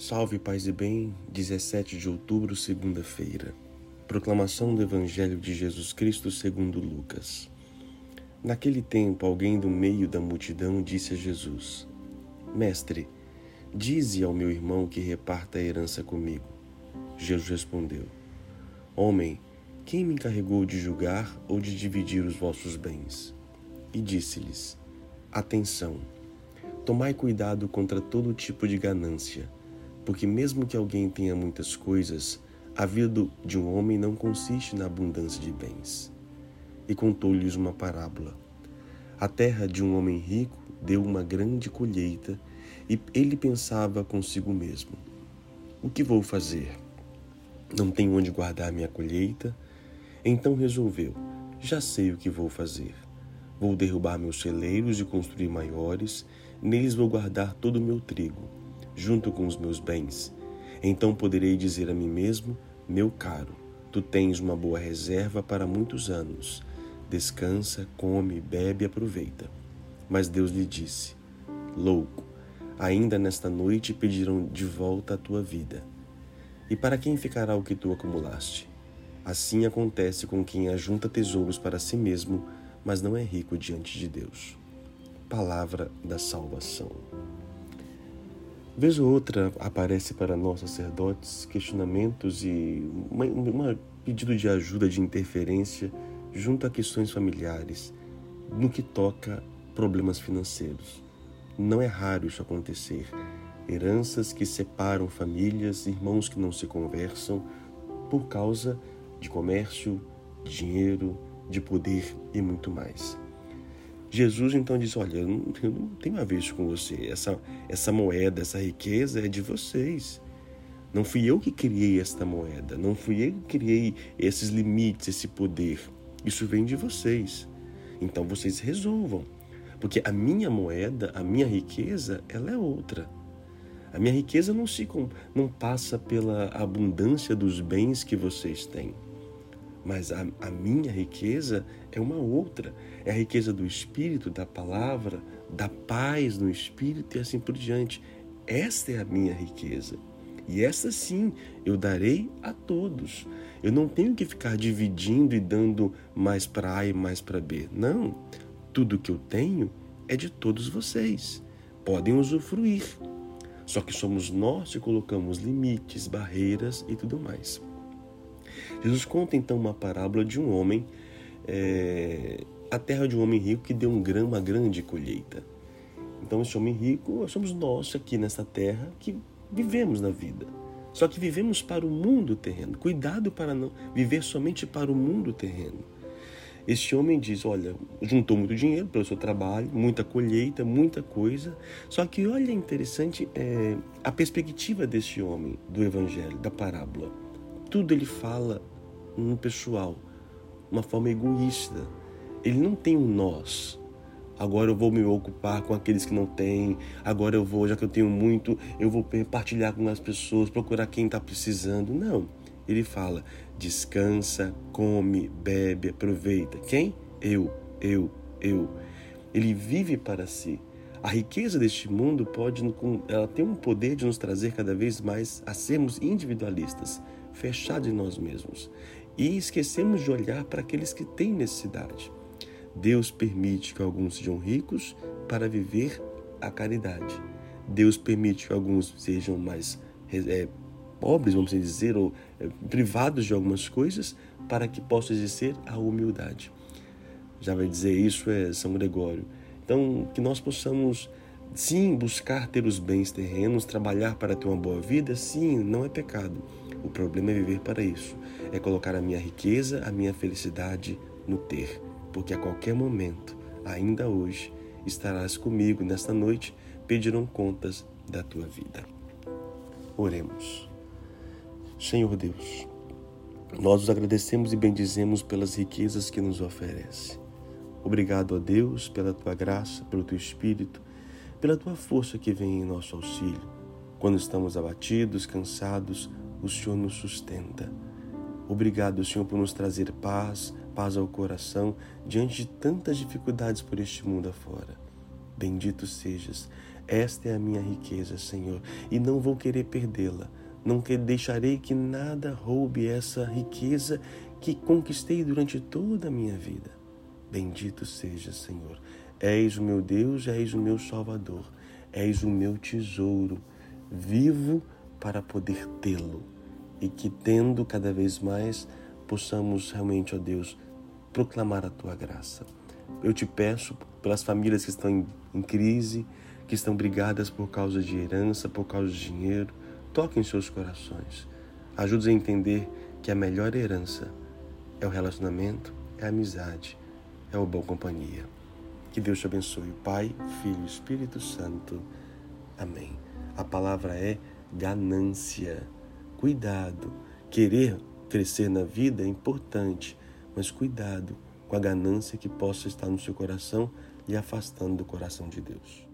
Salve, paz e bem, 17 de outubro, segunda-feira. Proclamação do Evangelho de Jesus Cristo segundo Lucas. Naquele tempo, alguém do meio da multidão disse a Jesus: Mestre, dize ao meu irmão que reparta a herança comigo. Jesus respondeu: Homem, quem me encarregou de julgar ou de dividir os vossos bens? E disse-lhes: Atenção, tomai cuidado contra todo tipo de ganância porque, mesmo que alguém tenha muitas coisas, a vida de um homem não consiste na abundância de bens. E contou-lhes uma parábola. A terra de um homem rico deu uma grande colheita e ele pensava consigo mesmo: O que vou fazer? Não tenho onde guardar minha colheita. Então resolveu: Já sei o que vou fazer. Vou derrubar meus celeiros e construir maiores, neles vou guardar todo o meu trigo junto com os meus bens. Então poderei dizer a mim mesmo: Meu caro, tu tens uma boa reserva para muitos anos. Descansa, come, bebe e aproveita. Mas Deus lhe disse: Louco, ainda nesta noite pedirão de volta a tua vida. E para quem ficará o que tu acumulaste? Assim acontece com quem ajunta tesouros para si mesmo, mas não é rico diante de Deus. Palavra da salvação. Vez ou outra aparece para nós sacerdotes questionamentos e um pedido de ajuda, de interferência junto a questões familiares, no que toca problemas financeiros. Não é raro isso acontecer. Heranças que separam famílias, irmãos que não se conversam por causa de comércio, dinheiro, de poder e muito mais. Jesus então diz: Olha, eu não, eu não tenho a ver isso com você. Essa, essa moeda, essa riqueza é de vocês. Não fui eu que criei esta moeda. Não fui eu que criei esses limites, esse poder. Isso vem de vocês. Então vocês resolvam. Porque a minha moeda, a minha riqueza, ela é outra. A minha riqueza não se não passa pela abundância dos bens que vocês têm. Mas a, a minha riqueza é uma outra. É a riqueza do Espírito, da palavra, da paz no Espírito e assim por diante. Esta é a minha riqueza. E essa sim eu darei a todos. Eu não tenho que ficar dividindo e dando mais para A e mais para B. Não. Tudo que eu tenho é de todos vocês. Podem usufruir. Só que somos nós que colocamos limites, barreiras e tudo mais. Jesus conta então uma parábola de um homem, é, a terra de um homem rico que deu um uma grande colheita. Então, esse homem rico, somos nós aqui nessa terra que vivemos na vida. Só que vivemos para o mundo terreno. Cuidado para não viver somente para o mundo terreno. Este homem diz: Olha, juntou muito dinheiro pelo seu trabalho, muita colheita, muita coisa. Só que olha interessante é, a perspectiva deste homem do Evangelho, da parábola tudo ele fala no pessoal, uma forma egoísta. Ele não tem um nós. Agora eu vou me ocupar com aqueles que não têm. Agora eu vou, já que eu tenho muito, eu vou partilhar com as pessoas, procurar quem está precisando. Não. Ele fala: descansa, come, bebe, aproveita. Quem? Eu, eu, eu. Ele vive para si. A riqueza deste mundo pode, ela tem um poder de nos trazer cada vez mais a sermos individualistas fechados em nós mesmos e esquecemos de olhar para aqueles que têm necessidade. Deus permite que alguns sejam ricos para viver a caridade. Deus permite que alguns sejam mais é, pobres, vamos dizer, ou é, privados de algumas coisas, para que possa exercer a humildade. Já vai dizer isso é São Gregório. Então, que nós possamos, sim, buscar ter os bens terrenos, trabalhar para ter uma boa vida, sim, não é pecado o problema é viver para isso, é colocar a minha riqueza, a minha felicidade no ter, porque a qualquer momento, ainda hoje, estarás comigo nesta noite, pedirão contas da tua vida. Oremos. Senhor Deus, nós os agradecemos e bendizemos pelas riquezas que nos oferece. Obrigado a Deus pela tua graça, pelo teu espírito, pela tua força que vem em nosso auxílio. Quando estamos abatidos, cansados, o Senhor nos sustenta. Obrigado, Senhor, por nos trazer paz, paz ao coração diante de tantas dificuldades por este mundo afora. Bendito sejas. Esta é a minha riqueza, Senhor, e não vou querer perdê-la. Não deixarei que nada roube essa riqueza que conquistei durante toda a minha vida. Bendito seja, Senhor. És o meu Deus, és o meu Salvador, és o meu tesouro. Vivo para poder tê-lo e que, tendo cada vez mais, possamos realmente, ó Deus, proclamar a tua graça. Eu te peço pelas famílias que estão em, crise, que estão brigadas por causa de herança, por causa de dinheiro, toque em seus corações. Ajude-os a entender que a melhor herança é o relacionamento, é a amizade, é o bom companhia. Que Deus te abençoe, Pai, Filho e Espírito Santo. Amém. A palavra é ganância. Cuidado. Querer crescer na vida é importante, mas cuidado com a ganância que possa estar no seu coração e afastando do coração de Deus.